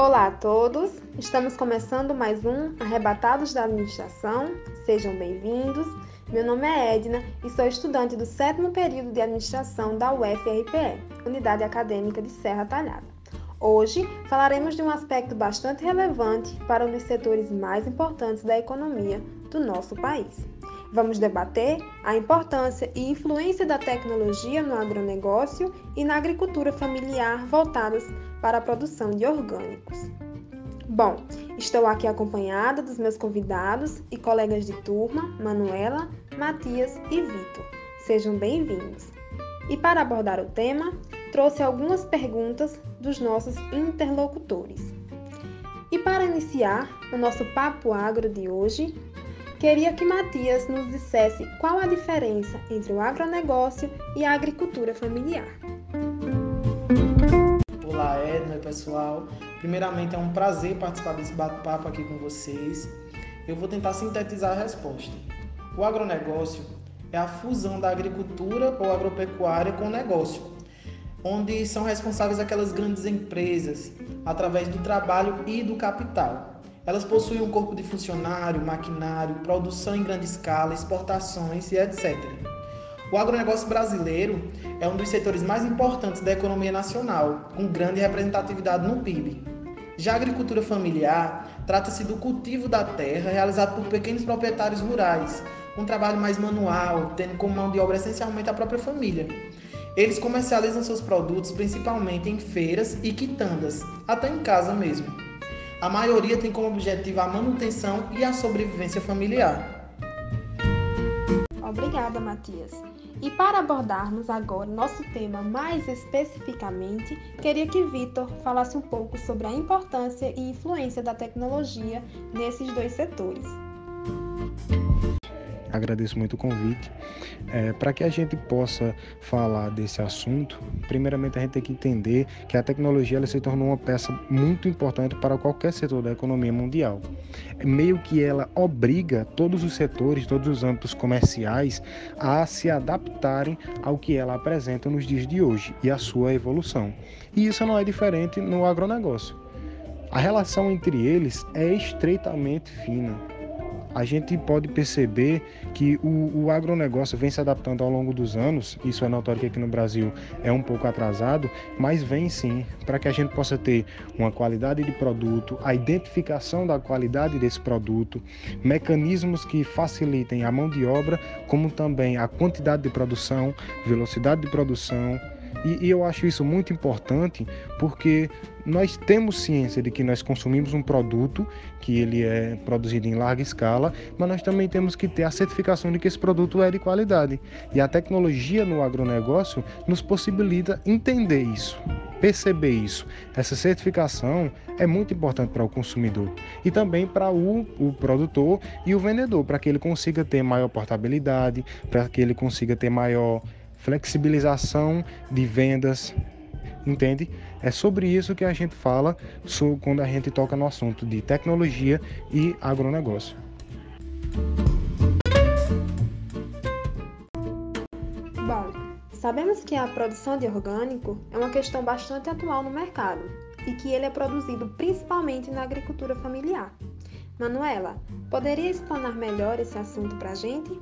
Olá a todos, estamos começando mais um Arrebatados da Administração. Sejam bem-vindos. Meu nome é Edna e sou estudante do sétimo período de administração da UFRPE, Unidade Acadêmica de Serra Talhada. Hoje falaremos de um aspecto bastante relevante para um dos setores mais importantes da economia do nosso país. Vamos debater a importância e influência da tecnologia no agronegócio e na agricultura familiar voltadas para a produção de orgânicos. Bom, estou aqui acompanhada dos meus convidados e colegas de turma, Manuela, Matias e Vitor. Sejam bem-vindos. E para abordar o tema, trouxe algumas perguntas dos nossos interlocutores. E para iniciar o nosso papo agro de hoje, queria que Matias nos dissesse qual a diferença entre o agronegócio e a agricultura familiar. Olá, Edna, pessoal. Primeiramente, é um prazer participar desse bate-papo aqui com vocês. Eu vou tentar sintetizar a resposta. O agronegócio é a fusão da agricultura ou agropecuária com o negócio, onde são responsáveis aquelas grandes empresas através do trabalho e do capital. Elas possuem um corpo de funcionário, maquinário, produção em grande escala, exportações e etc. O agronegócio brasileiro é um dos setores mais importantes da economia nacional, com grande representatividade no PIB. Já a agricultura familiar trata-se do cultivo da terra realizado por pequenos proprietários rurais, um trabalho mais manual, tendo como mão de obra essencialmente a própria família. Eles comercializam seus produtos principalmente em feiras e quitandas, até em casa mesmo. A maioria tem como objetivo a manutenção e a sobrevivência familiar. Obrigada, Matias. E para abordarmos agora nosso tema mais especificamente, queria que Vitor falasse um pouco sobre a importância e influência da tecnologia nesses dois setores. Agradeço muito o convite. É, Para que a gente possa falar desse assunto, primeiramente a gente tem que entender que a tecnologia ela se tornou uma peça muito importante para qualquer setor da economia mundial. Meio que ela obriga todos os setores, todos os âmbitos comerciais a se adaptarem ao que ela apresenta nos dias de hoje e a sua evolução. E isso não é diferente no agronegócio. A relação entre eles é estreitamente fina a gente pode perceber que o, o, agronegócio vem se adaptando ao longo dos anos, isso é notório que aqui no Brasil é um pouco atrasado, mas vem sim para que a gente possa ter uma qualidade de produto, a identificação da qualidade desse produto, mecanismos que facilitem a mão de obra, como também a quantidade de produção, velocidade de produção e, e, eu acho isso muito importante porque nós temos ciência de que nós consumimos um produto que ele é produzido em larga escala, mas nós também temos que ter a certificação de que esse produto é de qualidade. E a tecnologia no agronegócio nos possibilita entender isso, perceber isso. Essa certificação é muito importante para o consumidor e também para o, o produtor e o vendedor, para que ele consiga ter maior portabilidade, para que ele consiga ter maior flexibilização de vendas, entende? É sobre isso que a gente fala quando a gente toca no assunto de tecnologia e agronegócio. Bom, sabemos que a produção de orgânico é uma questão bastante atual no mercado e que ele é produzido principalmente na agricultura familiar. Manuela, poderia explanar melhor esse assunto para a gente?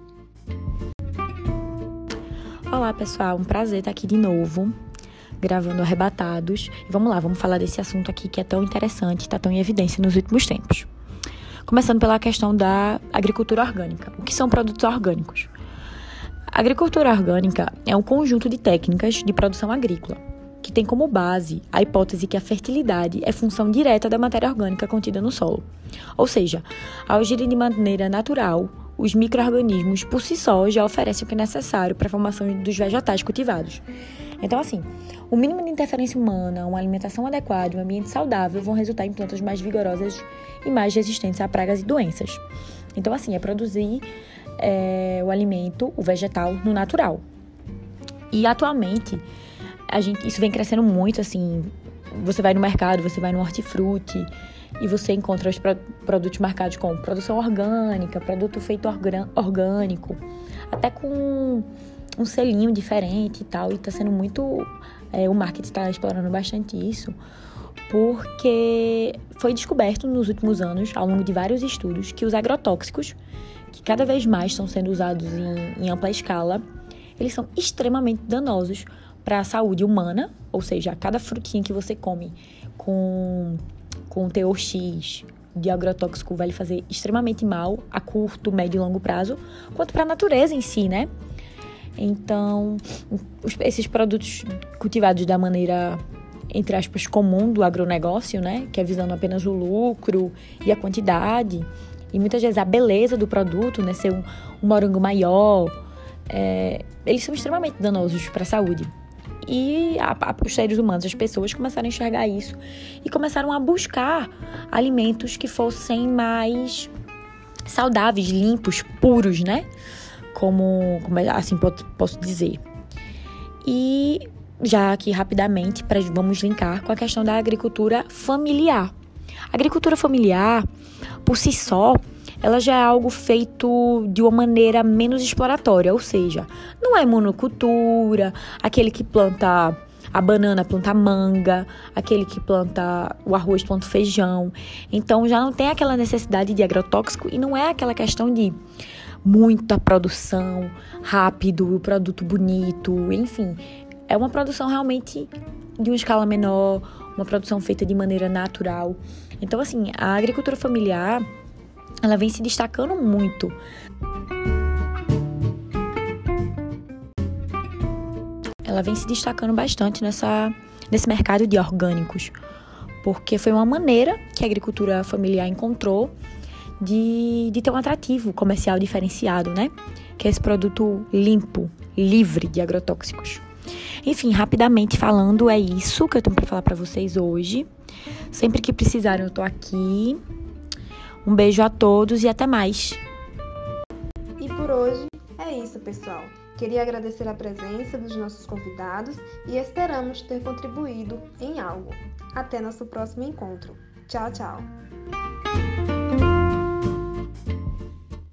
Olá, pessoal, um prazer estar aqui de novo, gravando Arrebatados. Vamos lá, vamos falar desse assunto aqui que é tão interessante, está tão em evidência nos últimos tempos. Começando pela questão da agricultura orgânica. O que são produtos orgânicos? A agricultura orgânica é um conjunto de técnicas de produção agrícola que tem como base a hipótese que a fertilidade é função direta da matéria orgânica contida no solo. Ou seja, ao agirem de maneira natural, os micro-organismos por si só já oferecem o que é necessário para a formação dos vegetais cultivados. Então, assim, o mínimo de interferência humana, uma alimentação adequada e um ambiente saudável vão resultar em plantas mais vigorosas e mais resistentes a pragas e doenças. Então, assim, é produzir é, o alimento, o vegetal, no natural. E atualmente, a gente, isso vem crescendo muito, assim. Você vai no mercado, você vai no hortifruti, e você encontra os produtos marcados com produção orgânica, produto feito orgânico, até com um selinho diferente e tal, e está sendo muito. É, o marketing está explorando bastante isso, porque foi descoberto nos últimos anos, ao longo de vários estudos, que os agrotóxicos, que cada vez mais estão sendo usados em, em ampla escala, eles são extremamente danosos para a saúde humana, ou seja, cada frutinha que você come com, com teor X de agrotóxico vai lhe fazer extremamente mal a curto, médio e longo prazo, quanto para a natureza em si, né? Então, esses produtos cultivados da maneira entre aspas, comum do agronegócio, né? Que é visando apenas o lucro e a quantidade. E muitas vezes a beleza do produto, né? Ser um, um morango maior. É, eles são extremamente danosos para a saúde. E a, a, os seres humanos, as pessoas começaram a enxergar isso e começaram a buscar alimentos que fossem mais saudáveis, limpos, puros, né? Como, como assim posso dizer. E já aqui rapidamente vamos linkar com a questão da agricultura familiar. A agricultura familiar, por si só, ela já é algo feito de uma maneira menos exploratória, ou seja, não é monocultura, aquele que planta a banana planta manga, aquele que planta o arroz planta feijão. Então já não tem aquela necessidade de agrotóxico e não é aquela questão de muita produção, rápido, o produto bonito, enfim é uma produção realmente de uma escala menor, uma produção feita de maneira natural. Então, assim, a agricultura familiar, ela vem se destacando muito. Ela vem se destacando bastante nessa, nesse mercado de orgânicos, porque foi uma maneira que a agricultura familiar encontrou de, de ter um atrativo comercial diferenciado, né? Que é esse produto limpo, livre de agrotóxicos. Enfim, rapidamente falando, é isso que eu tenho para falar para vocês hoje. Sempre que precisarem, eu tô aqui. Um beijo a todos e até mais. E por hoje é isso, pessoal. Queria agradecer a presença dos nossos convidados e esperamos ter contribuído em algo. Até nosso próximo encontro. Tchau, tchau.